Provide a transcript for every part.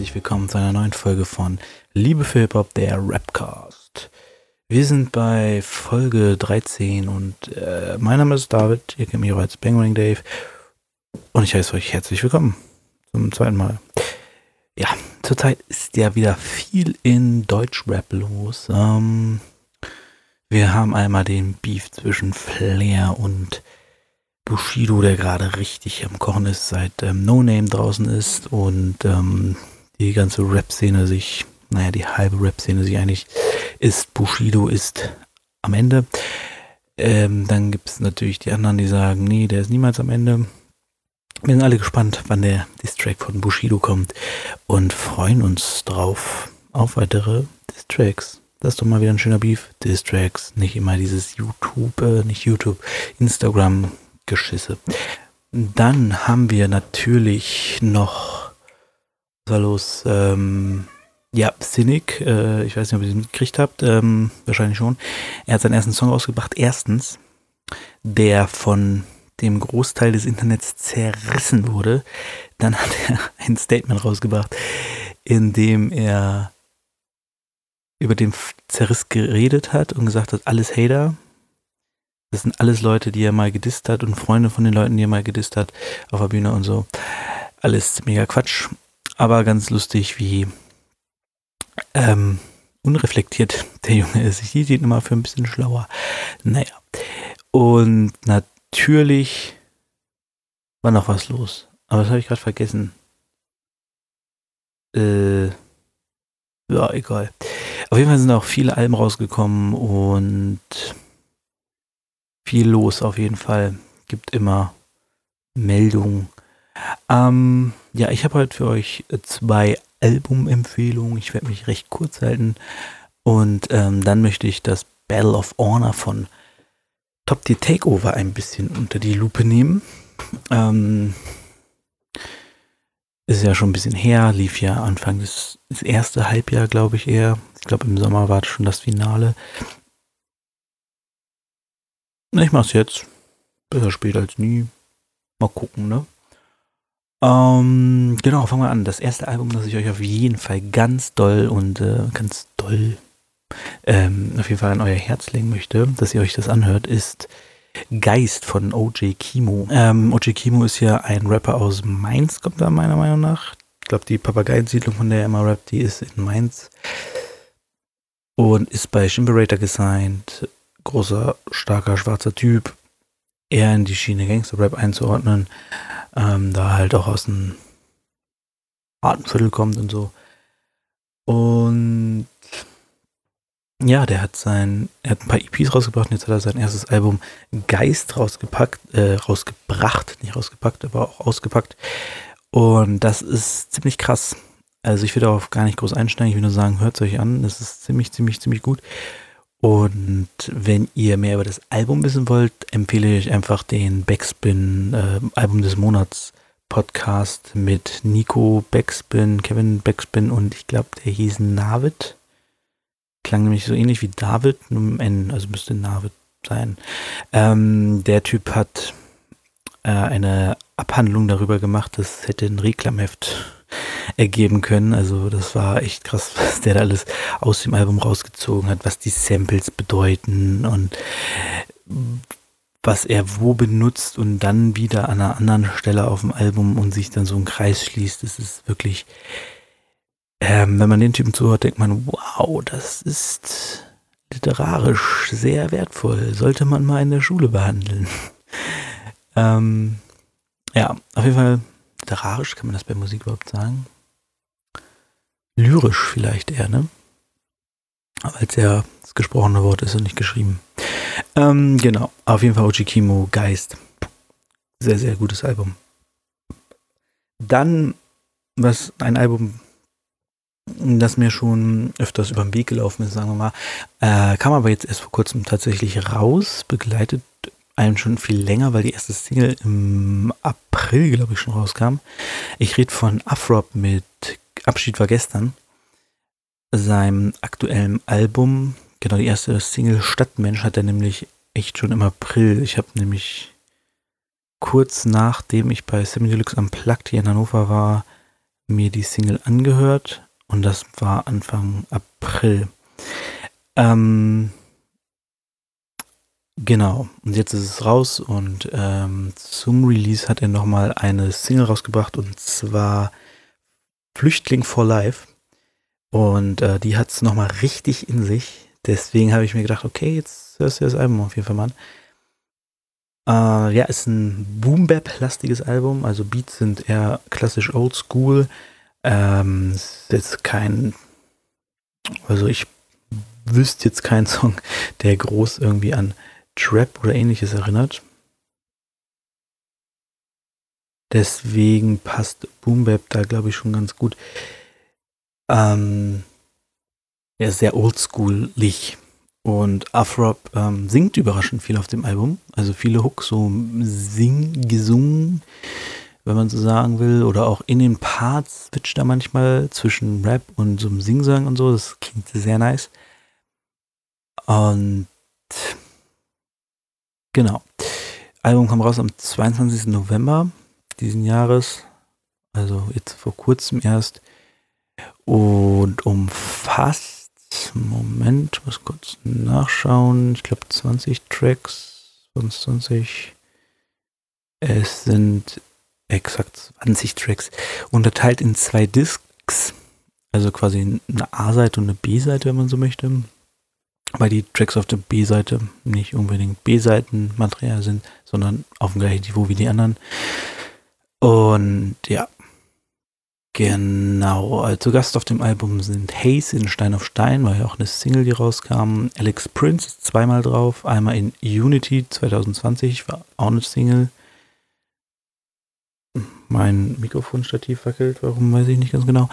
Herzlich willkommen zu einer neuen Folge von Liebe für Hip-Hop, der Rapcast. Wir sind bei Folge 13 und äh, mein Name ist David, ihr kennt mich auch als Bangering Dave und ich heiße euch herzlich willkommen zum zweiten Mal. Ja, zurzeit ist ja wieder viel in Deutschrap los. Ähm, wir haben einmal den Beef zwischen Flair und Bushido, der gerade richtig am Kochen ist, seit ähm, No Name draußen ist und ähm, die ganze Rap-Szene sich, naja, die halbe Rap-Szene sich eigentlich ist, Bushido ist am Ende. Ähm, dann gibt es natürlich die anderen, die sagen, nee, der ist niemals am Ende. Wir sind alle gespannt, wann der Distrack von Bushido kommt und freuen uns drauf auf weitere Distracks. Das ist doch mal wieder ein schöner Beef. Distracks, nicht immer dieses YouTube, äh, nicht YouTube, Instagram Geschisse. Dann haben wir natürlich noch, was los? Ähm, ja, Cynic, äh, ich weiß nicht, ob ihr den mitgekriegt habt, ähm, wahrscheinlich schon. Er hat seinen ersten Song rausgebracht. Erstens, der von dem Großteil des Internets zerrissen wurde. Dann hat er ein Statement rausgebracht, in dem er über den Zerriss geredet hat und gesagt hat, alles Hater, das sind alles Leute, die er mal gedisst hat und Freunde von den Leuten, die er mal gedisst hat auf der Bühne und so. Alles mega Quatsch. Aber ganz lustig, wie ähm, unreflektiert der Junge ist. Ich sehe ihn immer für ein bisschen schlauer. Naja. Und natürlich war noch was los. Aber das habe ich gerade vergessen. Äh, ja, egal. Auf jeden Fall sind auch viele Alben rausgekommen und viel los auf jeden Fall. Gibt immer Meldungen. Ähm, ja, ich habe heute für euch zwei Albumempfehlungen. Ich werde mich recht kurz halten. Und ähm, dann möchte ich das Battle of Honor von Top Tier Takeover ein bisschen unter die Lupe nehmen. Ähm, ist ja schon ein bisschen her, lief ja Anfang des, des erste Halbjahr, glaube ich eher. Ich glaube, im Sommer war schon das Finale. Ich mach's jetzt. Besser spät als nie. Mal gucken, ne? Ähm, genau, fangen wir an. Das erste Album, das ich euch auf jeden Fall ganz doll und äh, ganz doll ähm, auf jeden Fall an euer Herz legen möchte, dass ihr euch das anhört, ist Geist von OJ Kimo. Ähm, OJ Kimo ist ja ein Rapper aus Mainz, kommt da meiner Meinung nach. Ich glaube, die Papageiensiedlung, von der er immer rappt, die ist in Mainz. Und ist bei Shimberator gesigned großer, starker, schwarzer Typ, eher in die Schiene Gangster-Rap einzuordnen, ähm, da halt auch aus dem harten Viertel kommt und so. Und ja, der hat sein, er hat ein paar EPs rausgebracht und jetzt hat er sein erstes Album Geist rausgepackt, äh, rausgebracht, nicht rausgepackt, aber auch ausgepackt. Und das ist ziemlich krass. Also ich will darauf gar nicht groß einsteigen, ich will nur sagen, hört es euch an, das ist ziemlich, ziemlich, ziemlich gut. Und wenn ihr mehr über das Album wissen wollt, empfehle ich einfach den Backspin äh, Album des Monats Podcast mit Nico Backspin, Kevin Backspin und ich glaube, der hieß Navid. Klang nämlich so ähnlich wie David, nur mit N, also müsste Navid sein. Ähm, der Typ hat äh, eine Abhandlung darüber gemacht, das hätte ein Reklamheft ergeben können. Also das war echt krass, was der da alles aus dem Album rausgezogen hat, was die Samples bedeuten und was er wo benutzt und dann wieder an einer anderen Stelle auf dem Album und sich dann so ein Kreis schließt. Das ist wirklich, ähm, wenn man den Typen zuhört, denkt man, wow, das ist literarisch sehr wertvoll. Sollte man mal in der Schule behandeln. ähm, ja, auf jeden Fall literarisch, kann man das bei Musik überhaupt sagen? lyrisch vielleicht eher, ne? Aber als ja das gesprochene Wort ist und nicht geschrieben. Ähm, genau, auf jeden Fall Ojikimo Geist. Sehr, sehr gutes Album. Dann, was ein Album, das mir schon öfters über den Weg gelaufen ist, sagen wir mal, äh, kam aber jetzt erst vor kurzem tatsächlich raus, begleitet einen schon viel länger, weil die erste Single im April, glaube ich, schon rauskam. Ich rede von Afrop mit Abschied war gestern, seinem aktuellen Album, genau die erste Single Stadtmensch hat er nämlich echt schon im April. Ich habe nämlich kurz nachdem ich bei Semi Deluxe am Plug hier in Hannover war, mir die Single angehört und das war Anfang April. Ähm, genau, und jetzt ist es raus und ähm, zum Release hat er nochmal eine Single rausgebracht und zwar Flüchtling for Life. Und äh, die hat es nochmal richtig in sich. Deswegen habe ich mir gedacht, okay, jetzt hörst du das Album auf jeden Fall mal an. Äh, ja, ist ein Boom-Bap-lastiges Album. Also Beats sind eher klassisch oldschool. Ähm, ist jetzt kein, also ich wüsste jetzt keinen Song, der groß irgendwie an Trap oder ähnliches erinnert. Deswegen passt Boom Bap da, glaube ich, schon ganz gut. Ähm, er ist sehr oldschoolig und Afrop ähm, singt überraschend viel auf dem Album. Also viele Hooks so sing, gesungen, wenn man so sagen will. Oder auch in den Parts switcht er manchmal zwischen Rap und so einem Singsang und so. Das klingt sehr nice. Und genau. Album kam raus am 22. November diesen Jahres. Also jetzt vor kurzem erst. Und umfasst, Moment, muss kurz nachschauen. Ich glaube 20 Tracks, 25. Es sind exakt 20 Tracks. Unterteilt in zwei Discs. Also quasi eine A-Seite und eine B-Seite, wenn man so möchte. Weil die Tracks auf der B-Seite nicht unbedingt B-Seiten-Material sind, sondern auf dem gleichen Niveau wie die anderen. Und ja, genau. Also Gast auf dem Album sind Haze in Stein auf Stein, war ja auch eine Single, die rauskam. Alex Prince ist zweimal drauf. Einmal in Unity 2020, war auch eine Single. Mein Mikrofonstativ wackelt, warum weiß ich nicht ganz genau.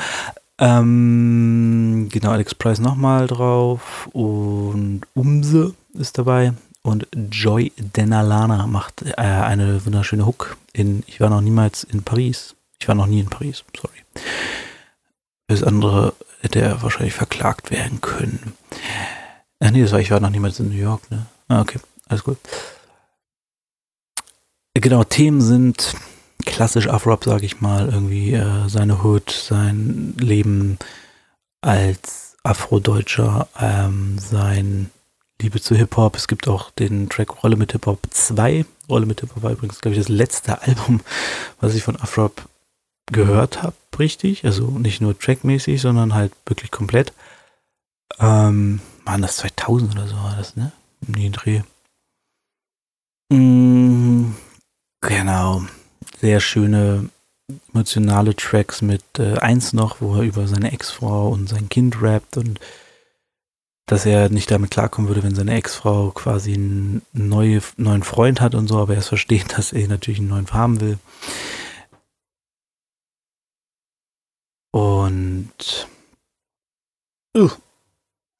Ähm, genau, Alex Price nochmal drauf und Umse ist dabei und Joy Denalana macht äh, eine wunderschöne Hook in Ich war noch niemals in Paris. Ich war noch nie in Paris, sorry. Das andere hätte er wahrscheinlich verklagt werden können. Ach nee, das war Ich war noch niemals in New York, ne? Ah, okay, alles gut. Genau, Themen sind klassisch Afro-Rap, sage ich mal, irgendwie äh, seine Hood, sein Leben als Afrodeutscher, ähm, sein Liebe zu Hip-Hop. Es gibt auch den Track Rolle mit Hip-Hop 2. Rolle mit Hip-Hop war übrigens, glaube ich, das letzte Album, was ich von Afrop gehört habe, richtig. Also nicht nur trackmäßig, sondern halt wirklich komplett. Ähm, waren das 2000 oder so war das, ne? Nie Dreh. Mm, genau. Sehr schöne emotionale Tracks mit äh, eins noch, wo er über seine Ex-Frau und sein Kind rappt und dass er nicht damit klarkommen würde, wenn seine Ex-Frau quasi einen neue, neuen Freund hat und so, aber er es versteht, dass er natürlich einen neuen haben will. Und uh,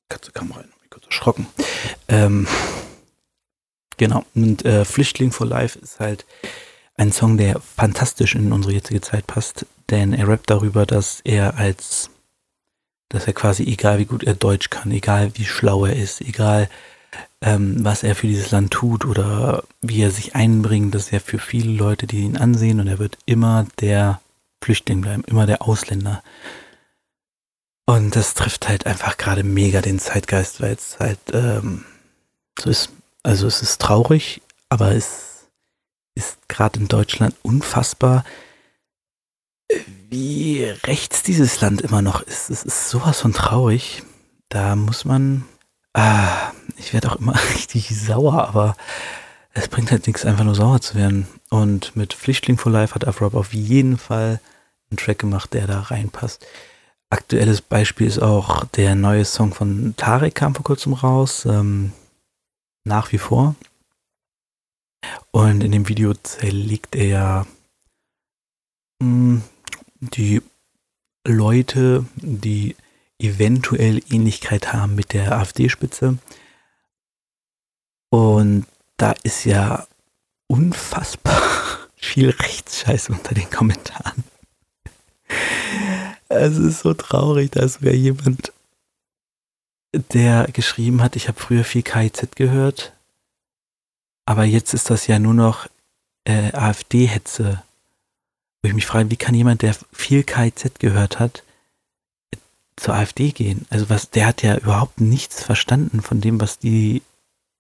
Katze kam rein, mich kurz erschrocken. Ähm, genau, und äh, Flüchtling for Life ist halt ein Song, der fantastisch in unsere jetzige Zeit passt, denn er rappt darüber, dass er als dass er quasi, egal wie gut er Deutsch kann, egal wie schlau er ist, egal ähm, was er für dieses Land tut oder wie er sich einbringt, dass er für viele Leute, die ihn ansehen, und er wird immer der Flüchtling bleiben, immer der Ausländer. Und das trifft halt einfach gerade mega den Zeitgeist, weil es halt ähm, so ist. Also es ist traurig, aber es ist gerade in Deutschland unfassbar, wie rechts dieses Land immer noch ist. Es ist sowas von traurig. Da muss man. Ah, ich werde auch immer richtig sauer, aber es bringt halt nichts, einfach nur sauer zu werden. Und mit Flüchtling for Life hat Afrop auf jeden Fall einen Track gemacht, der da reinpasst. Aktuelles Beispiel ist auch der neue Song von Tarek kam vor kurzem raus. Ähm, nach wie vor. Und in dem Video zerlegt er ja hm, die Leute, die eventuell Ähnlichkeit haben mit der AfD-Spitze. Und da ist ja unfassbar viel Rechtsscheiß unter den Kommentaren. Es ist so traurig, dass sogar jemand, der geschrieben hat, ich habe früher viel KIZ gehört, aber jetzt ist das ja nur noch äh, AfD-Hetze wo ich mich frage, wie kann jemand, der viel KIZ gehört hat, zur AfD gehen? Also was, der hat ja überhaupt nichts verstanden von dem, was die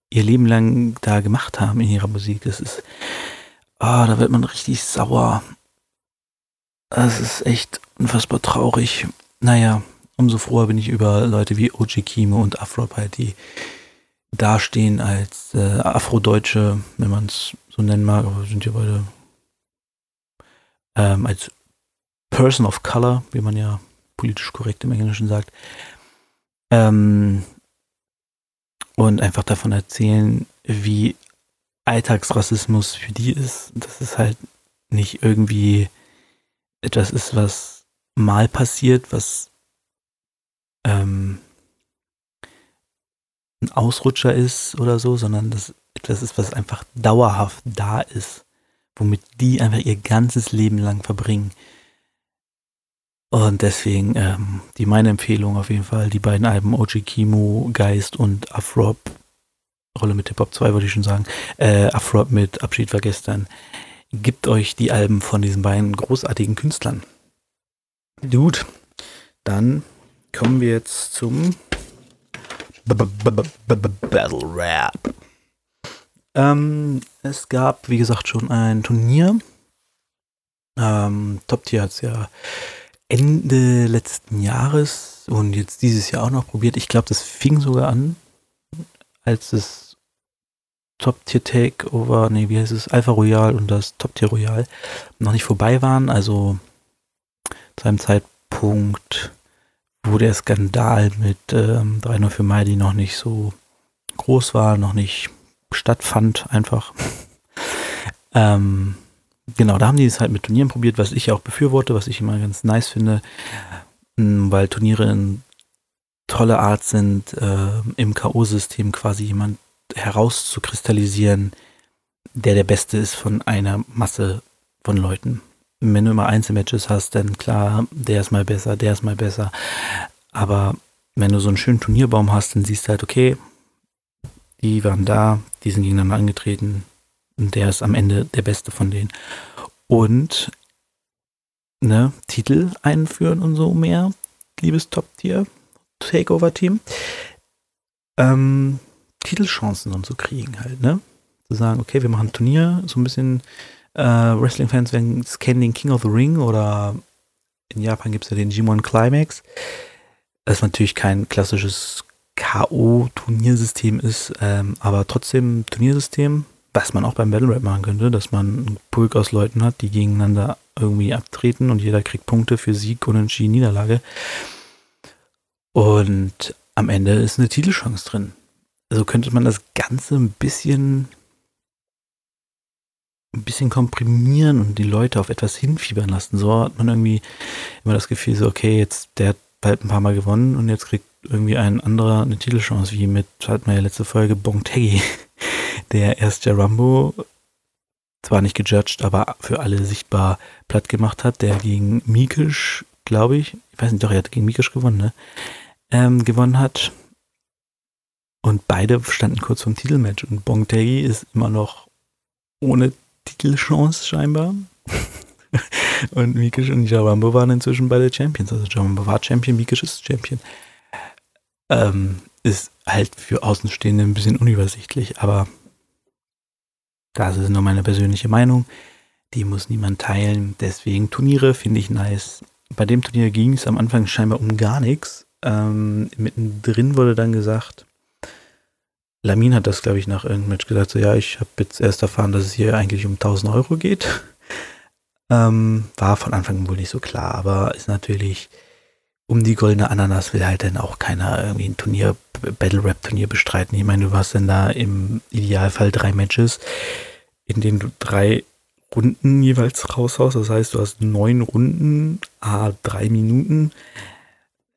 ihr Leben lang da gemacht haben in ihrer Musik. Das ist, ah, oh, da wird man richtig sauer. Das ist echt unfassbar traurig. Naja, umso froher bin ich über Leute wie OG Kimo und Afrop halt, die dastehen als äh, Afrodeutsche, wenn man es so nennen mag, aber sind ja beide ähm, als Person of Color, wie man ja politisch korrekt im Englischen sagt, ähm, und einfach davon erzählen, wie Alltagsrassismus für die ist, dass es halt nicht irgendwie etwas ist, was mal passiert, was ähm, ein Ausrutscher ist oder so, sondern das etwas ist, was einfach dauerhaft da ist, womit die einfach ihr ganzes Leben lang verbringen. Und deswegen ähm, die meine Empfehlung auf jeden Fall, die beiden Alben OG Kimo, Geist und Afrop, Rolle mit Hip Hop 2 würde ich schon sagen, äh, Afrop mit Abschied war gestern. Gibt euch die Alben von diesen beiden großartigen Künstlern. Gut, dann kommen wir jetzt zum Battle Rap. Ähm, es gab, wie gesagt, schon ein Turnier. Ähm, Top Tier hat es ja Ende letzten Jahres und jetzt dieses Jahr auch noch probiert. Ich glaube, das fing sogar an, als das Top Tier Takeover, nee, wie heißt es, Alpha Royal und das Top Tier Royal noch nicht vorbei waren. Also zu einem Zeitpunkt, wo der Skandal mit ähm, 3 für Mai, die noch nicht so groß war, noch nicht stattfand, einfach. ähm, genau, da haben die es halt mit Turnieren probiert, was ich auch befürworte, was ich immer ganz nice finde, mm, weil Turniere eine tolle Art sind, äh, im K.O.-System quasi jemand herauszukristallisieren, der der Beste ist von einer Masse von Leuten. Wenn du immer Einzelmatches hast, dann klar, der ist mal besser, der ist mal besser. Aber wenn du so einen schönen Turnierbaum hast, dann siehst du halt, okay, die waren da, die sind gegeneinander angetreten und der ist am Ende der Beste von denen. Und ne, Titel einführen und so mehr, liebes Top-Tier, Takeover-Team. Ähm, Titelchancen und so kriegen halt, ne? Zu sagen, okay, wir machen ein Turnier, so ein bisschen äh, Wrestling-Fans kennen den King of the Ring oder in Japan gibt es ja den G1 Climax. Das ist natürlich kein klassisches K.O.-Turniersystem ist, ähm, aber trotzdem Turniersystem, was man auch beim Battle Rap machen könnte, dass man einen Pulk aus Leuten hat, die gegeneinander irgendwie abtreten und jeder kriegt Punkte für Sieg, Unentschieden, Niederlage. Und am Ende ist eine Titelchance drin. Also könnte man das Ganze ein bisschen ein bisschen komprimieren und die Leute auf etwas hinfiebern lassen. So hat man irgendwie immer das Gefühl, so, okay, jetzt der hat bald ein paar Mal gewonnen und jetzt kriegt irgendwie ein anderer eine Titelchance, wie mit, hat man ja letzte Folge, Bontegi, der erst der Rambo zwar nicht gejudged, aber für alle sichtbar platt gemacht hat, der gegen Mikisch, glaube ich, ich weiß nicht, doch, er hat gegen Mikisch gewonnen, ne? Ähm, gewonnen hat. Und beide standen kurz vom Titelmatch und Bontegi ist immer noch ohne Titelchance scheinbar. und Mikisch und Jarambo waren inzwischen beide Champions. Also Jarambo war Champion, Mikisch ist Champion. Ähm, ist halt für Außenstehende ein bisschen unübersichtlich, aber das ist nur meine persönliche Meinung. Die muss niemand teilen. Deswegen Turniere finde ich nice. Bei dem Turnier ging es am Anfang scheinbar um gar nichts. Ähm, mittendrin wurde dann gesagt, Lamin hat das, glaube ich, nach irgendeinem Match gesagt, so ja, ich habe jetzt erst erfahren, dass es hier eigentlich um 1000 Euro geht. Ähm, war von Anfang wohl nicht so klar, aber ist natürlich um die goldene Ananas will halt dann auch keiner irgendwie ein Turnier, Battle Rap Turnier bestreiten. Ich meine, du hast dann da im Idealfall drei Matches, in denen du drei Runden jeweils raushaust. Das heißt, du hast neun Runden, a drei Minuten.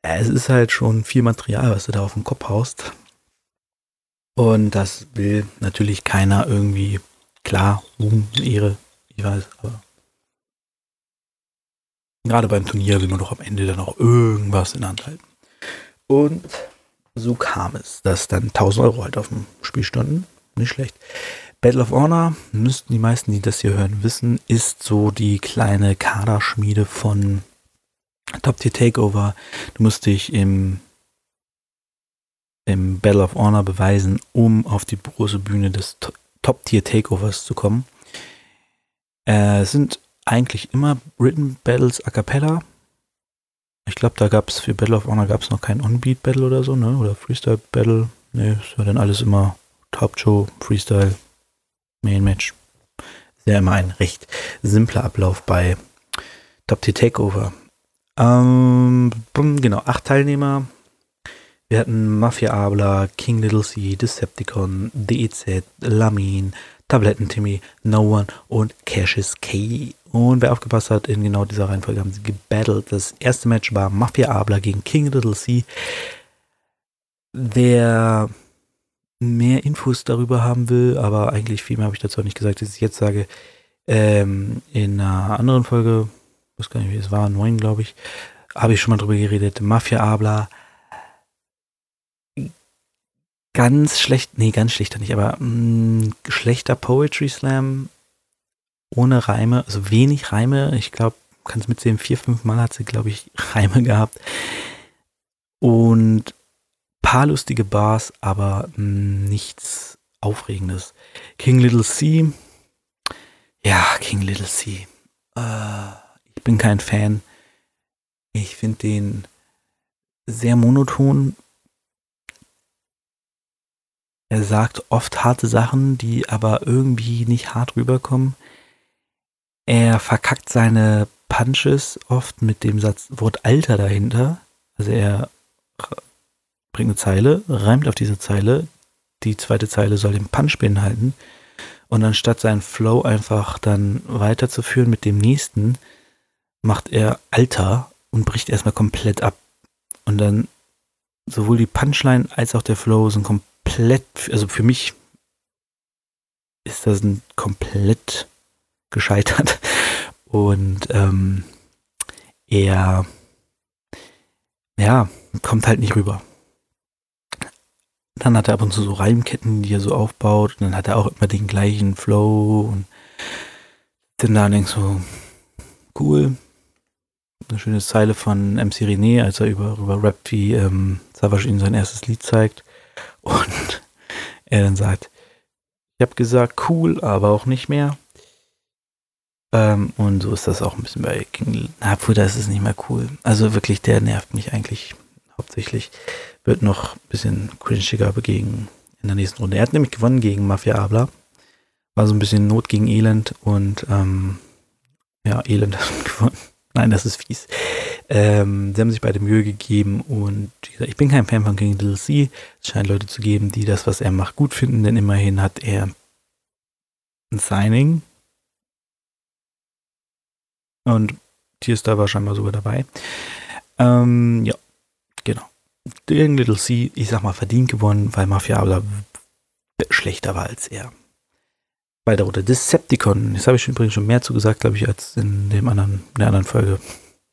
Es ist halt schon viel Material, was du da auf den Kopf haust. Und das will natürlich keiner irgendwie, klar, Ehre, ich weiß, aber gerade beim Turnier will man doch am Ende dann auch irgendwas in der Hand halten. Und so kam es, dass dann 1000 Euro halt auf dem Spiel standen. Nicht schlecht. Battle of Honor, müssten die meisten, die das hier hören, wissen, ist so die kleine Kaderschmiede von Top Tier Takeover. Du musst dich im, im Battle of Honor beweisen, um auf die große Bühne des Top Tier Takeovers zu kommen. Äh, es sind eigentlich immer Written Battles a cappella. Ich glaube, da gab es für Battle of Honor gab es noch kein On-Beat Battle oder so, ne? Oder Freestyle Battle. Ne, es war dann alles immer Hauptshow, Freestyle, Main Match. Sehr immer ein recht simpler Ablauf bei Top Tier Takeover. Ähm, genau, acht Teilnehmer. Wir hatten Mafia Abla, King Little C, Decepticon, DEZ, Lamin, Tabletten Timmy, No One und Cassius K. Und wer aufgepasst hat, in genau dieser Reihenfolge haben sie gebattelt. Das erste Match war Mafia Abla gegen King Little C. Wer mehr Infos darüber haben will, aber eigentlich viel mehr habe ich dazu auch nicht gesagt, dass ich jetzt sage, ähm, in einer anderen Folge, ich weiß gar nicht, wie es war, neun, glaube ich, habe ich schon mal drüber geredet. Mafia Abla. Ganz schlecht, nee, ganz schlechter nicht, aber mh, mm, schlechter Poetry Slam ohne Reime, also wenig Reime. Ich glaube, kannst mitsehen, vier, fünf Mal hat sie, glaube ich, Reime gehabt. Und paar lustige Bars, aber mh, mm, nichts Aufregendes. King Little C. Ja, King Little C. Äh, ich bin kein Fan. Ich finde den sehr monoton. Er sagt oft harte Sachen, die aber irgendwie nicht hart rüberkommen. Er verkackt seine Punches oft mit dem Satz Wort Alter dahinter. Also er bringt eine Zeile, reimt auf diese Zeile. Die zweite Zeile soll den Punch beinhalten. Und anstatt seinen Flow einfach dann weiterzuführen mit dem nächsten, macht er Alter und bricht erstmal komplett ab. Und dann sowohl die Punchline als auch der Flow sind komplett, also für mich ist das ein komplett gescheitert. Und ähm, er ja, kommt halt nicht rüber. Dann hat er ab und zu so Reimketten, die er so aufbaut. Und dann hat er auch immer den gleichen Flow. Und dann da denkst so, cool, eine schöne Zeile von MC René, als er über, über Rap wie ähm, Savage ihm sein erstes Lied zeigt. Und er dann sagt, ich habe gesagt, cool, aber auch nicht mehr. Ähm, und so ist das auch ein bisschen bei King. Na, da ist es nicht mehr cool. Also wirklich, der nervt mich eigentlich hauptsächlich. Wird noch ein bisschen cringiger begegnen in der nächsten Runde. Er hat nämlich gewonnen gegen Mafia Abla. War so ein bisschen Not gegen Elend und ähm, ja, Elend hat gewonnen. Nein, das ist fies. Ähm, sie haben sich beide Mühe gegeben und ich bin kein Fan von King Little C. Es scheint Leute zu geben, die das, was er macht, gut finden, denn immerhin hat er ein Signing. Und Tierstar war scheinbar sogar dabei. Ähm, ja, genau. King Little C, ich sag mal, verdient gewonnen, weil Mafia schlechter war als er bei der Runde. Decepticon. Jetzt habe ich übrigens schon mehr zu gesagt, glaube ich, als in dem anderen, in der anderen Folge.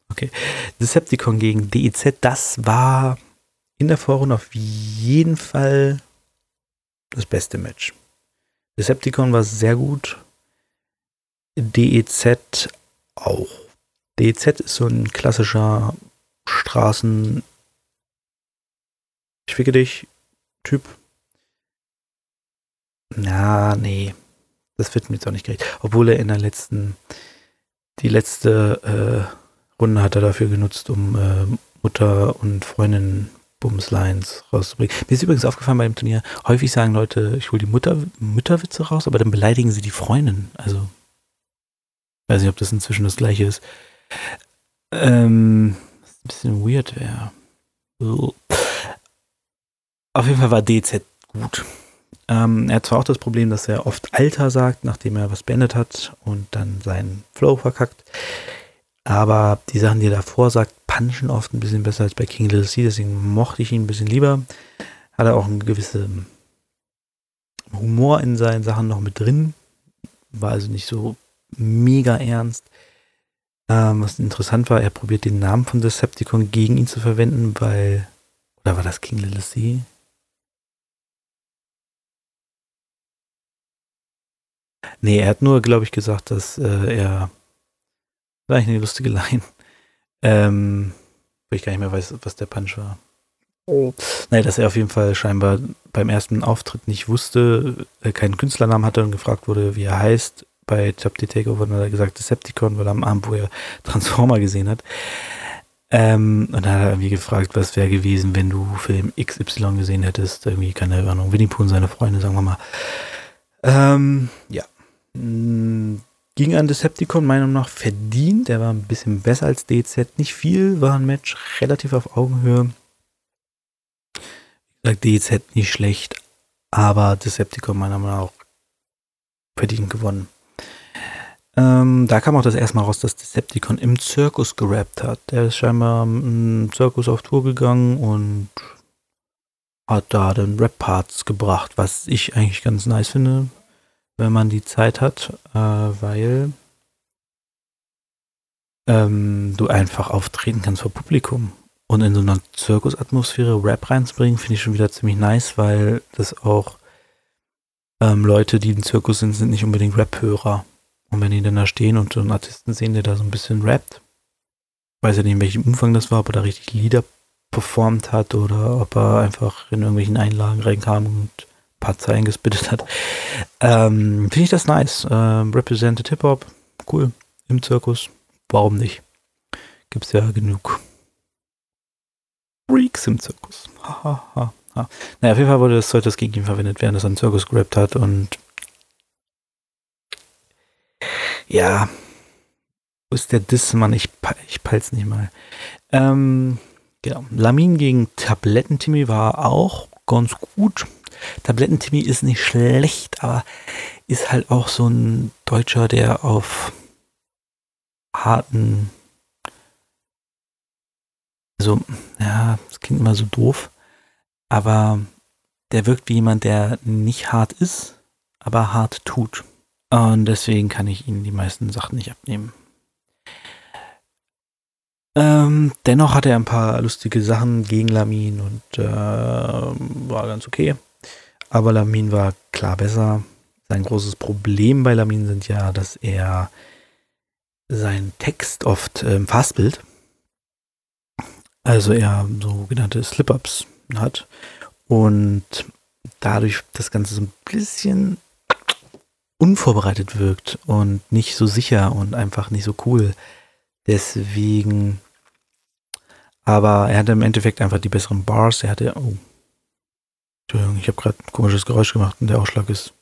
Okay. Decepticon gegen DEZ, das war in der Vorrunde auf jeden Fall das beste Match. Decepticon war sehr gut. DEZ auch. DEZ ist so ein klassischer Straßen. Ich ficke dich Typ. Na, nee. Das wird mir jetzt auch nicht gerecht. Obwohl er in der letzten, die letzte äh, Runde hat er dafür genutzt, um äh, Mutter und Freundin Bumslines rauszubringen. Mir ist übrigens aufgefallen beim Turnier, häufig sagen Leute, ich hole die Mutter, Mütterwitze raus, aber dann beleidigen sie die Freundin. Also, weiß nicht, ob das inzwischen das gleiche ist. Ähm, was ein bisschen weird wäre. Auf jeden Fall war DZ gut. Ähm, er hat zwar auch das Problem, dass er oft Alter sagt, nachdem er was beendet hat und dann seinen Flow verkackt. Aber die Sachen, die er davor sagt, punchen oft ein bisschen besser als bei King Little C, deswegen mochte ich ihn ein bisschen lieber. Hat er auch einen gewissen Humor in seinen Sachen noch mit drin. War also nicht so mega ernst. Ähm, was interessant war, er probiert den Namen von Decepticon gegen ihn zu verwenden, weil. Oder war das King Little C? Nee, er hat nur, glaube ich, gesagt, dass äh, er. War eigentlich eine lustige Line. Ähm, wo ich gar nicht mehr weiß, was der Punch war. Oh. Naja, dass er auf jeden Fall scheinbar beim ersten Auftritt nicht wusste, äh, keinen Künstlernamen hatte und gefragt wurde, wie er heißt. Bei Top the Takeover hat er gesagt Decepticon, weil er am Abend, wo er Transformer gesehen hat. Ähm, und dann hat er irgendwie gefragt, was wäre gewesen, wenn du Film XY gesehen hättest. Irgendwie, keine Ahnung, Winnie Pooh und seine Freunde, sagen wir mal. Ähm, ja. Ging an Decepticon meiner Meinung nach verdient. Der war ein bisschen besser als DZ. Nicht viel, war ein Match relativ auf Augenhöhe. Wie gesagt, DZ nicht schlecht, aber Decepticon meiner Meinung nach verdient gewonnen. Ähm, da kam auch das erste Mal raus, dass Decepticon im Zirkus gerappt hat. Der ist scheinbar im Zirkus auf Tour gegangen und hat da dann Rap-Parts gebracht, was ich eigentlich ganz nice finde, wenn man die Zeit hat, äh, weil ähm, du einfach auftreten kannst vor Publikum. Und in so einer Zirkusatmosphäre Rap reinzubringen, finde ich schon wieder ziemlich nice, weil das auch ähm, Leute, die im Zirkus sind, sind nicht unbedingt Rap-Hörer. Und wenn die dann da stehen und so einen Artisten sehen, der da so ein bisschen rappt, weiß ja nicht, in welchem Umfang das war, ob er da richtig Lieder performt hat oder ob er einfach in irgendwelchen Einlagen reinkam und paar Zeilen gespittet hat. Ähm, Finde ich das nice. Ähm, Represented Hip-Hop, cool. Im Zirkus. Warum nicht? Gibt's ja genug Freaks im Zirkus. Hahaha. Ha, ha, ha. Naja, auf jeden Fall wurde das Zeug, das gegen ihn verwendet, während er einen Zirkus gerappt hat und ja, wo ist der Dissmann? Ich, ich peil's nicht mal. Ähm, genau. Lamin gegen Tablettentimmy war auch ganz gut. Tablettentimmy ist nicht schlecht, aber ist halt auch so ein Deutscher, der auf harten, also, ja, das klingt immer so doof, aber der wirkt wie jemand, der nicht hart ist, aber hart tut. Und deswegen kann ich Ihnen die meisten Sachen nicht abnehmen. Ähm, dennoch hatte er ein paar lustige Sachen gegen Lamin und äh, war ganz okay. Aber Lamin war klar besser. Sein großes Problem bei Lamin sind ja, dass er seinen Text oft ähm, fastbild. Also er sogenannte Slip-Ups hat und dadurch das Ganze so ein bisschen unvorbereitet wirkt und nicht so sicher und einfach nicht so cool. Deswegen, aber er hatte im Endeffekt einfach die besseren Bars. Er hatte, oh, Entschuldigung, ich habe gerade ein komisches Geräusch gemacht und der Ausschlag ist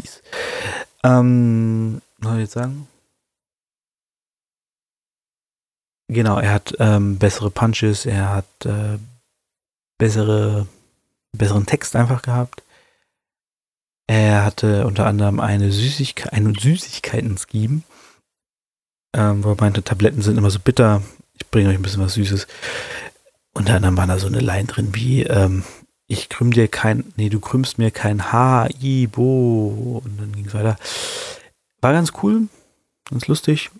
fies. Ähm, was soll ich jetzt sagen? Genau, er hat ähm, bessere Punches, er hat äh, bessere, besseren Text einfach gehabt. Er hatte unter anderem eine Süßigkeit, einen Süßigkeiten-Scheme, ähm, wo er meinte, Tabletten sind immer so bitter. Ich bringe euch ein bisschen was Süßes. Unter anderem war da so eine Line drin wie, ähm, ich krümm dir kein, nee, du krümmst mir kein Haar, i, bo. Und dann ging es weiter. War ganz cool, ganz lustig.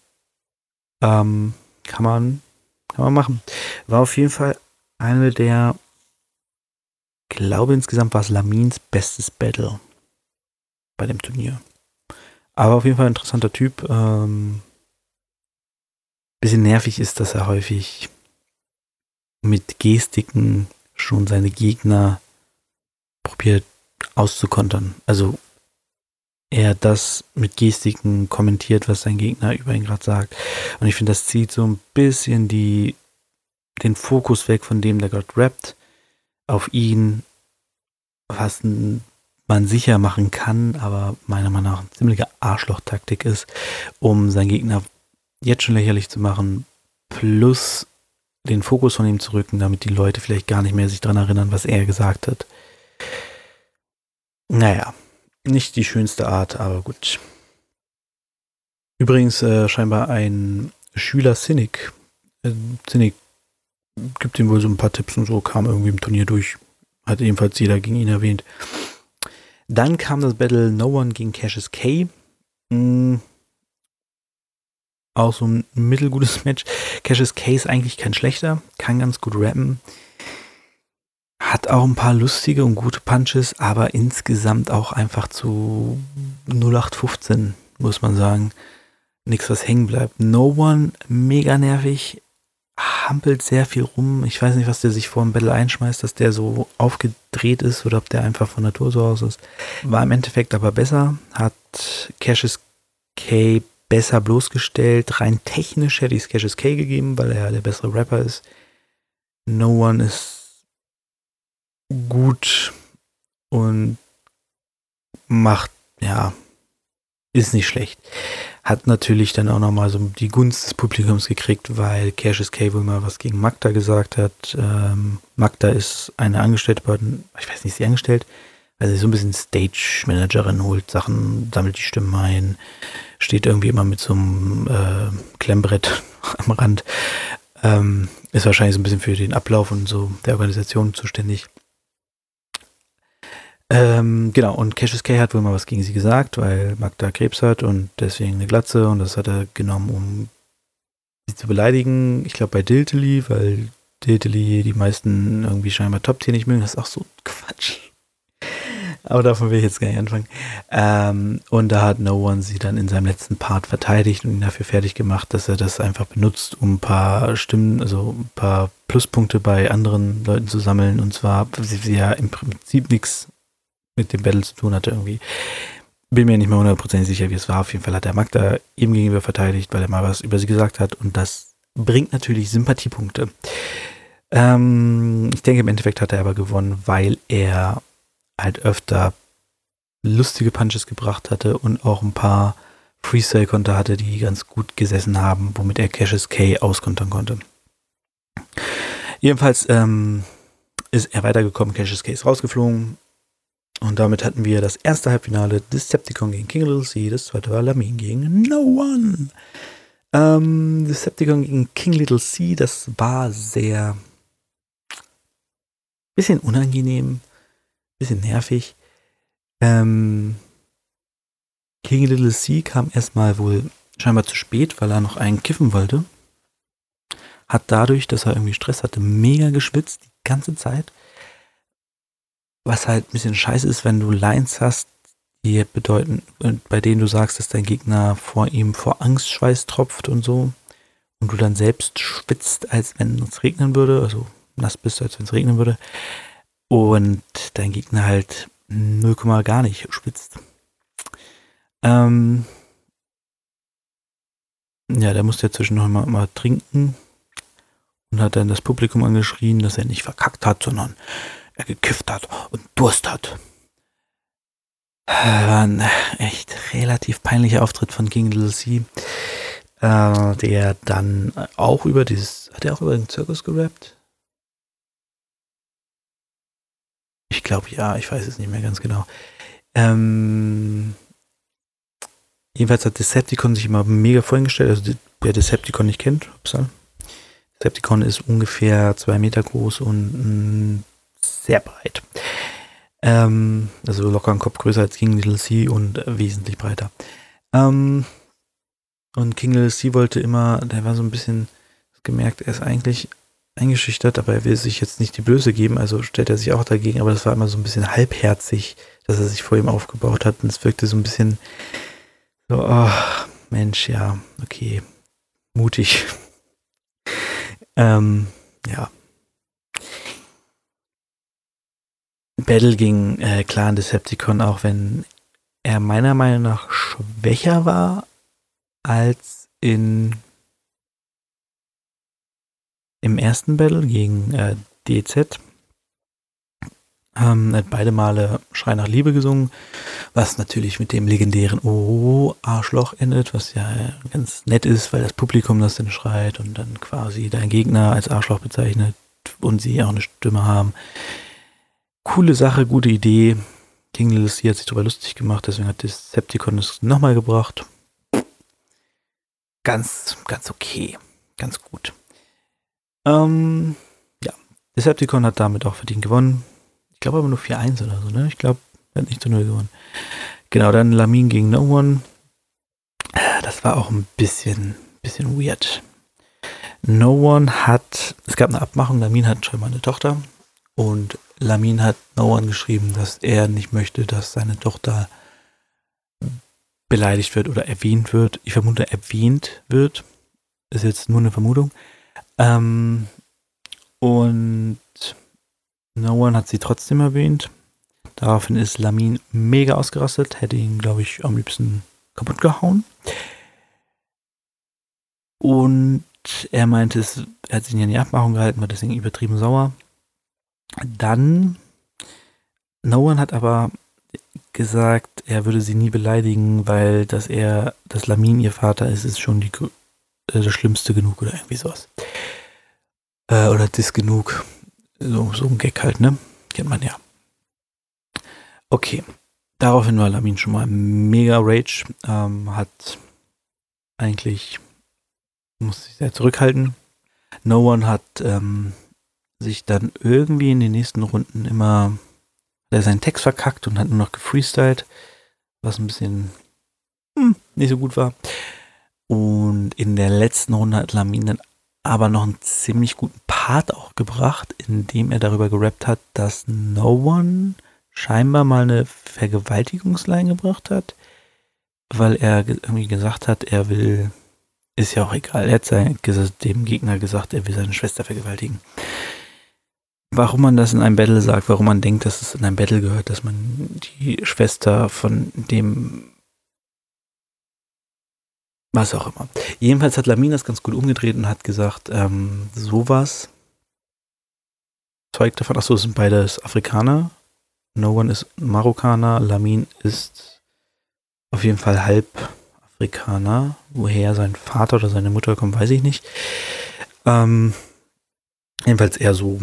Ähm, kann man, kann man machen. War auf jeden Fall eine der, glaube insgesamt war es Lamins bestes Battle bei dem Turnier. Aber auf jeden Fall ein interessanter Typ. Ähm, bisschen nervig ist, dass er häufig mit Gestiken schon seine Gegner probiert auszukontern. Also er das mit Gestiken kommentiert, was sein Gegner über ihn gerade sagt. Und ich finde, das zieht so ein bisschen die, den Fokus weg von dem, der gerade rappt, auf ihn, was man sicher machen kann, aber meiner Meinung nach eine ziemliche Arschloch-Taktik ist, um seinen Gegner jetzt schon lächerlich zu machen, plus den Fokus von ihm zu rücken, damit die Leute vielleicht gar nicht mehr sich daran erinnern, was er gesagt hat. Naja, nicht die schönste Art, aber gut. Übrigens äh, scheinbar ein Schüler Cynic. Äh, Cynic gibt ihm wohl so ein paar Tipps und so, kam irgendwie im Turnier durch. Hat ebenfalls jeder gegen ihn erwähnt. Dann kam das Battle No One gegen Cassius K. Mhm. Auch so ein mittelgutes Match. Cassius K ist eigentlich kein schlechter, kann ganz gut rappen. Hat auch ein paar lustige und gute Punches, aber insgesamt auch einfach zu 0815, muss man sagen. Nichts, was hängen bleibt. No One, mega nervig, hampelt sehr viel rum. Ich weiß nicht, was der sich vor dem Battle einschmeißt, dass der so aufgedreht ist oder ob der einfach von Natur so aus ist. War im Endeffekt aber besser, hat Cassius K besser bloßgestellt. Rein technisch hätte ich es Cassius K gegeben, weil er ja der bessere Rapper ist. No One ist gut und macht, ja, ist nicht schlecht hat natürlich dann auch nochmal so die Gunst des Publikums gekriegt, weil Cassius wohl mal was gegen Magda gesagt hat. Ähm, Magda ist eine Angestellte bei, ich weiß nicht, sie angestellt? Also so ein bisschen Stage-Managerin, holt Sachen, sammelt die Stimmen ein, steht irgendwie immer mit so einem äh, Klemmbrett am Rand. Ähm, ist wahrscheinlich so ein bisschen für den Ablauf und so der Organisation zuständig. Ähm, genau, und Cassius K hat wohl mal was gegen sie gesagt, weil Magda Krebs hat und deswegen eine Glatze und das hat er genommen, um sie zu beleidigen. Ich glaube bei Diltily, weil Diltily die meisten irgendwie scheinbar Top-Tier nicht mögen. Das ist auch so Quatsch. Aber davon will ich jetzt gar nicht anfangen. Ähm, und da hat No One sie dann in seinem letzten Part verteidigt und ihn dafür fertig gemacht, dass er das einfach benutzt, um ein paar Stimmen, also ein paar Pluspunkte bei anderen Leuten zu sammeln. Und zwar, sie ja im Prinzip nichts mit dem Battle zu tun hatte irgendwie. Bin mir nicht mehr hundertprozentig sicher, wie es war. Auf jeden Fall hat der Magda ihm gegenüber verteidigt, weil er mal was über sie gesagt hat und das bringt natürlich Sympathiepunkte. Ähm, ich denke, im Endeffekt hat er aber gewonnen, weil er halt öfter lustige Punches gebracht hatte und auch ein paar Freestyle-Konter hatte, die ganz gut gesessen haben, womit er Cassius K auskontern konnte. Jedenfalls ähm, ist er weitergekommen, Cassius K ist rausgeflogen, und damit hatten wir das erste Halbfinale Decepticon gegen King Little C, das zweite war Lamin gegen No One. Ähm, Decepticon gegen King Little C, das war sehr bisschen unangenehm, bisschen nervig. Ähm, King Little C kam erstmal wohl scheinbar zu spät, weil er noch einen kiffen wollte. Hat dadurch, dass er irgendwie Stress hatte, mega geschwitzt die ganze Zeit. Was halt ein bisschen scheiße ist, wenn du Lines hast, die bedeuten, bei denen du sagst, dass dein Gegner vor ihm vor Angst Schweiß tropft und so. Und du dann selbst schwitzt, als wenn es regnen würde, also nass bist, als wenn es regnen würde. Und dein Gegner halt 0, gar nicht schwitzt. Ähm, ja, der musste ja zwischendurch mal, mal trinken und hat dann das Publikum angeschrien, dass er nicht verkackt hat, sondern er gekifft hat und Durst hat. War ein echt relativ peinlicher Auftritt von King Little C, äh, der dann auch über dieses, hat er auch über den Zirkus gerappt? Ich glaube ja, ich weiß es nicht mehr ganz genau. Ähm, jedenfalls hat Decepticon sich immer mega vorgestellt, also wer Decepticon nicht kennt, upsal. Decepticon ist ungefähr zwei Meter groß und sehr breit. Ähm, also locker einen Kopf größer als King Little C und wesentlich breiter. Ähm, und King Little C wollte immer, der war so ein bisschen gemerkt, er ist eigentlich eingeschüchtert, aber er will sich jetzt nicht die Blöße geben, also stellt er sich auch dagegen, aber das war immer so ein bisschen halbherzig, dass er sich vor ihm aufgebaut hat und es wirkte so ein bisschen so, oh, Mensch, ja, okay, mutig. ähm, ja, Battle gegen äh, Clan Decepticon, auch wenn er meiner Meinung nach schwächer war als in im ersten Battle gegen äh, DZ. Ähm, hat beide Male Schrei nach Liebe gesungen, was natürlich mit dem legendären Oh Arschloch endet, was ja ganz nett ist, weil das Publikum das dann schreit und dann quasi dein Gegner als Arschloch bezeichnet und sie auch eine Stimme haben coole Sache, gute Idee. King Little hat sich darüber lustig gemacht, deswegen hat Decepticon es nochmal gebracht. Ganz, ganz okay. Ganz gut. Ähm, ja, Decepticon hat damit auch verdient gewonnen. Ich glaube aber nur 4-1 oder so, ne? Ich glaube, er hat nicht zu 0 gewonnen. Genau, dann Lamin gegen No One. Das war auch ein bisschen, bisschen weird. No One hat, es gab eine Abmachung, Lamin hat schon mal eine Tochter und Lamin hat No One geschrieben, dass er nicht möchte, dass seine Tochter beleidigt wird oder erwähnt wird. Ich vermute, erwähnt wird. Ist jetzt nur eine Vermutung. Ähm, und No One hat sie trotzdem erwähnt. Daraufhin ist Lamin mega ausgerastet, hätte ihn, glaube ich, am liebsten kaputt gehauen. Und er meinte, er hat sich in die Abmachung gehalten, war deswegen übertrieben sauer. Dann, No One hat aber gesagt, er würde sie nie beleidigen, weil dass er, dass Lamin ihr Vater ist, ist schon die, äh, das Schlimmste genug oder irgendwie sowas. Äh, oder das genug. So, so ein Gag halt, ne? Kennt man ja. Okay. Daraufhin war Lamin schon mal mega Rage. Ähm, hat eigentlich, muss sich sehr zurückhalten. No One hat ähm, sich dann irgendwie in den nächsten Runden immer der seinen Text verkackt und hat nur noch gefreestylt, was ein bisschen hm, nicht so gut war. Und in der letzten Runde hat Lamin dann aber noch einen ziemlich guten Part auch gebracht, in dem er darüber gerappt hat, dass No One scheinbar mal eine Vergewaltigungsline gebracht hat, weil er irgendwie gesagt hat, er will, ist ja auch egal, er hat dem Gegner gesagt, er will seine Schwester vergewaltigen warum man das in einem Battle sagt, warum man denkt, dass es in einem Battle gehört, dass man die Schwester von dem was auch immer. Jedenfalls hat Lamin das ganz gut umgedreht und hat gesagt, ähm, sowas zeugt davon, achso, es sind beides Afrikaner. No One ist Marokkaner, Lamin ist auf jeden Fall halb Afrikaner. Woher sein Vater oder seine Mutter kommt, weiß ich nicht. Ähm, jedenfalls eher so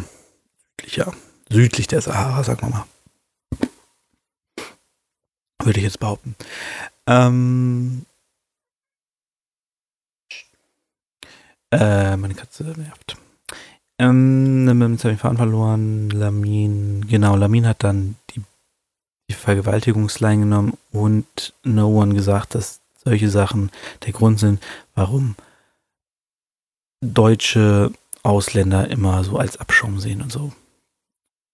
südlicher, südlich der Sahara, sagen wir mal. Würde ich jetzt behaupten. Ähm, äh, meine Katze nervt. Ähm, jetzt habe ich Faden verloren. Lamin, genau, Lamin hat dann die, die Vergewaltigungsline genommen und No One gesagt, dass solche Sachen der Grund sind, warum deutsche Ausländer immer so als Abschaum sehen und so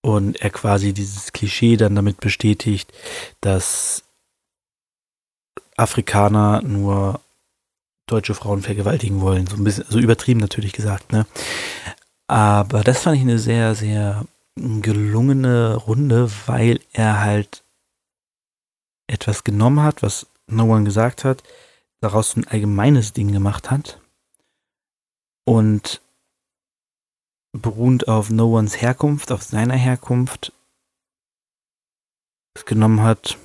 und er quasi dieses Klischee dann damit bestätigt, dass Afrikaner nur deutsche Frauen vergewaltigen wollen. So ein bisschen, so übertrieben natürlich gesagt, ne? Aber das fand ich eine sehr, sehr gelungene Runde, weil er halt etwas genommen hat, was No One gesagt hat, daraus ein allgemeines Ding gemacht hat und beruhend auf No Ones Herkunft, auf seiner Herkunft, genommen hat,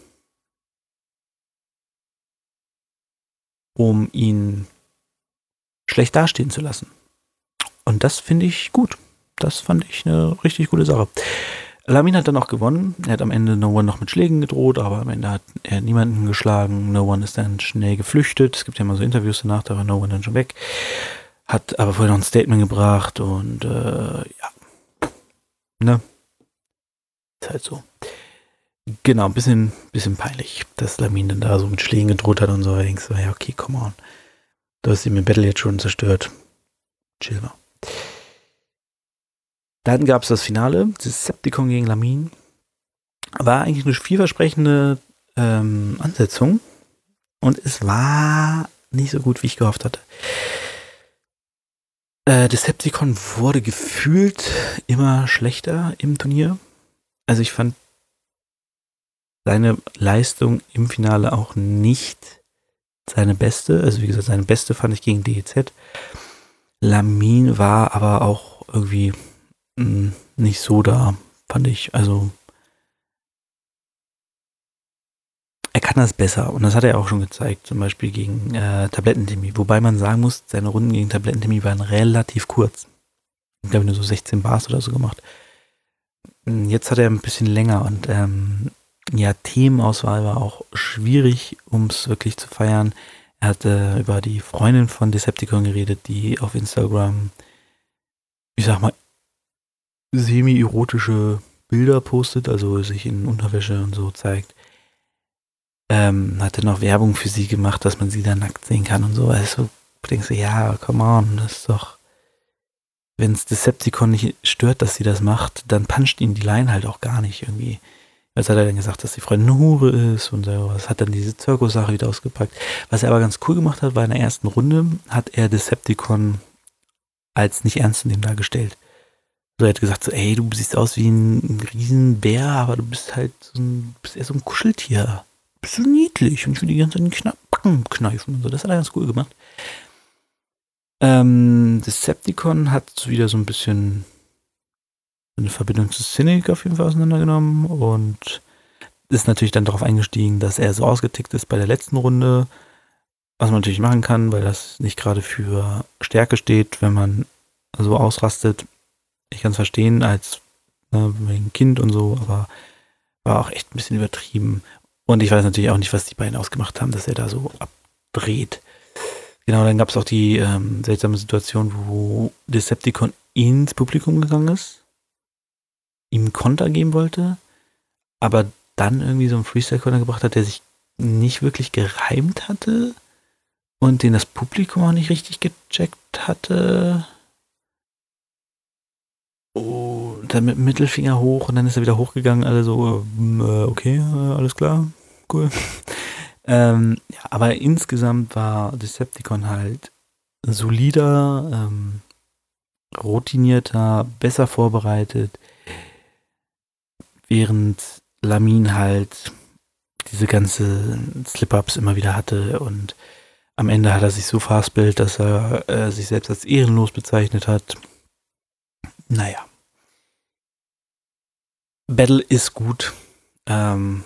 um ihn schlecht dastehen zu lassen. Und das finde ich gut. Das fand ich eine richtig gute Sache. Lamin hat dann auch gewonnen. Er hat am Ende No One noch mit Schlägen gedroht, aber am Ende hat er niemanden geschlagen. No One ist dann schnell geflüchtet. Es gibt ja immer so Interviews danach, da war No One dann schon weg hat aber vorher noch ein Statement gebracht und äh, ja. Ne? Ist halt so. Genau, ein bisschen, bisschen peinlich, dass Lamin dann da so mit Schlägen gedroht hat und so. Ich denke so, ja, okay, come on. Du hast ihm im Battle jetzt schon zerstört. Chill mal. Dann gab es das Finale, Decepticon gegen Lamin. War eigentlich eine vielversprechende ähm, Ansetzung. Und es war nicht so gut, wie ich gehofft hatte. Äh, Decepticon wurde gefühlt immer schlechter im Turnier. Also ich fand seine Leistung im Finale auch nicht seine beste. Also wie gesagt, seine beste fand ich gegen DEZ. Lamin war aber auch irgendwie mm, nicht so da, fand ich. Also kann das besser und das hat er auch schon gezeigt, zum Beispiel gegen äh, Tablettentemi. Wobei man sagen muss, seine Runden gegen Tablettentemi waren relativ kurz. Ich glaube, nur so 16 Bars oder so gemacht. Hm, jetzt hat er ein bisschen länger und ähm, ja, Themenauswahl war auch schwierig, um es wirklich zu feiern. Er hat äh, über die Freundin von Decepticon geredet, die auf Instagram, ich sag mal, semi-erotische Bilder postet, also sich in Unterwäsche und so zeigt ähm, hat dann auch Werbung für sie gemacht, dass man sie da nackt sehen kann und so. Also denkst du, ja, come on, das ist doch, wenn es Decepticon nicht stört, dass sie das macht, dann puncht ihn die Line halt auch gar nicht irgendwie. Jetzt hat er dann gesagt, dass die Freundin eine Hure ist und sowas. Hat dann diese Zirkus-Sache wieder ausgepackt. Was er aber ganz cool gemacht hat, war in der ersten Runde, hat er Decepticon als nicht ernst in dem dargestellt. So, er hat gesagt, so, ey, du siehst aus wie ein Riesenbär, aber du bist halt so ein, bist eher so ein Kuscheltier. So niedlich und ich will die ganze Zeit den Backen kneifen und so. Das hat er ganz cool gemacht. Ähm, Decepticon hat wieder so ein bisschen eine Verbindung zu Cynic auf jeden Fall auseinandergenommen und ist natürlich dann darauf eingestiegen, dass er so ausgetickt ist bei der letzten Runde, was man natürlich machen kann, weil das nicht gerade für Stärke steht, wenn man so ausrastet. Ich kann es verstehen als ne, wegen Kind und so, aber war auch echt ein bisschen übertrieben. Und ich weiß natürlich auch nicht, was die beiden ausgemacht haben, dass er da so abdreht. Genau, dann gab es auch die ähm, seltsame Situation, wo Decepticon ins Publikum gegangen ist, ihm Konter geben wollte, aber dann irgendwie so einen Freestyle-Konter gebracht hat, der sich nicht wirklich gereimt hatte und den das Publikum auch nicht richtig gecheckt hatte. Oh, dann mit dem Mittelfinger hoch und dann ist er wieder hochgegangen, alle so, äh, okay, äh, alles klar, cool. Ähm, ja, aber insgesamt war Decepticon halt solider, ähm, routinierter, besser vorbereitet, während Lamin halt diese ganze Slip-Ups immer wieder hatte und am Ende hat er sich so fastbild, dass er äh, sich selbst als ehrenlos bezeichnet hat. Naja. Battle ist gut. Ähm,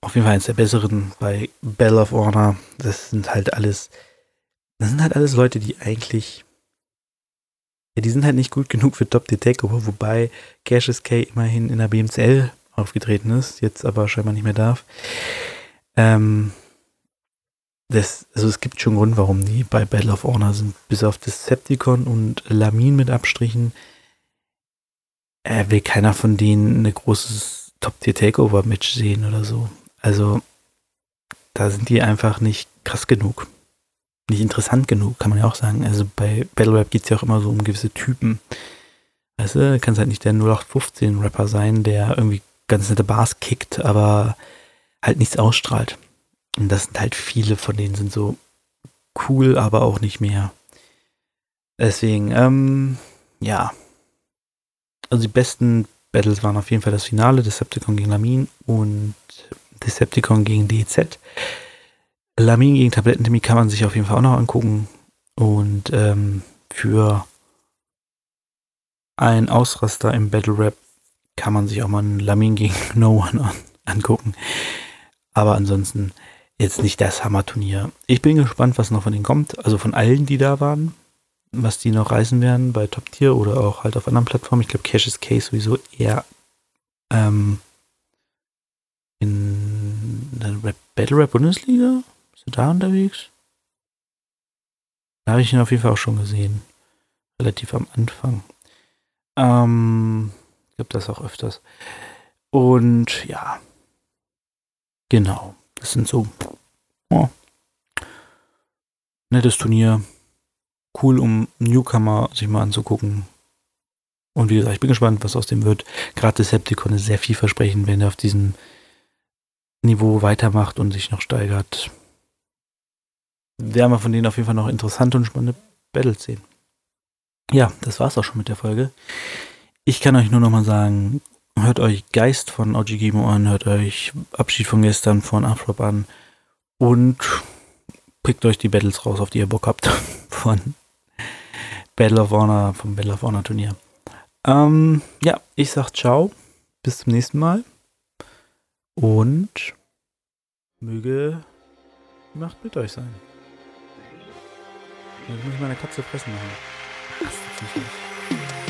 auf jeden Fall eines der besseren bei Bell of Honor. Das sind halt alles, das sind halt alles Leute, die eigentlich, ja, die sind halt nicht gut genug für Top Takeover, wobei Cassius K immerhin in der BMCL aufgetreten ist, jetzt aber scheinbar nicht mehr darf. Ähm, das, also es gibt schon Grund, warum die bei Battle of Honor sind, bis auf Decepticon und Lamin mit Abstrichen. Äh, will keiner von denen ein großes Top-Tier-Takeover-Match sehen oder so. Also, da sind die einfach nicht krass genug. Nicht interessant genug, kann man ja auch sagen. Also bei Battle Rap geht es ja auch immer so um gewisse Typen. Weißt du, kann es halt nicht der 0815-Rapper sein, der irgendwie ganz nette Bars kickt, aber halt nichts ausstrahlt. Und das sind halt viele von denen sind so cool, aber auch nicht mehr. Deswegen, ähm, ja. Also die besten Battles waren auf jeden Fall das Finale, Decepticon gegen Lamin und Decepticon gegen DZ. Lamin gegen Tablettentimmy kann man sich auf jeden Fall auch noch angucken. Und ähm, für ein Ausraster im Battle Rap kann man sich auch mal einen Lamin gegen No One an, angucken. Aber ansonsten jetzt nicht das Hammer-Turnier. Ich bin gespannt, was noch von denen kommt. Also von allen, die da waren. Was die noch reisen werden bei Top Tier oder auch halt auf anderen Plattformen. Ich glaube, Cash is Case sowieso eher ähm, in der Rap, Battle Rap Bundesliga? Ist er da unterwegs? Da habe ich ihn auf jeden Fall auch schon gesehen. Relativ am Anfang. Ähm, ich glaube, das auch öfters. Und ja. Genau. Das sind so. Oh, nettes Turnier. Cool, um Newcomer sich mal anzugucken. Und wie gesagt, ich bin gespannt, was aus dem wird. Gerade Decepticon ist sehr vielversprechend, wenn er auf diesem Niveau weitermacht und sich noch steigert, werden wir von denen auf jeden Fall noch interessante und spannende Battles sehen. Ja, das war's auch schon mit der Folge. Ich kann euch nur noch mal sagen, hört euch Geist von OG Gimo an, hört euch Abschied von gestern von Afrop an und pickt euch die Battles raus, auf die ihr Bock habt von Battle of Honor, vom Battle of Honor Turnier. Ähm, ja, ich sag ciao, bis zum nächsten Mal. Und möge die Macht mit euch sein. Jetzt muss ich meine Katze fressen machen.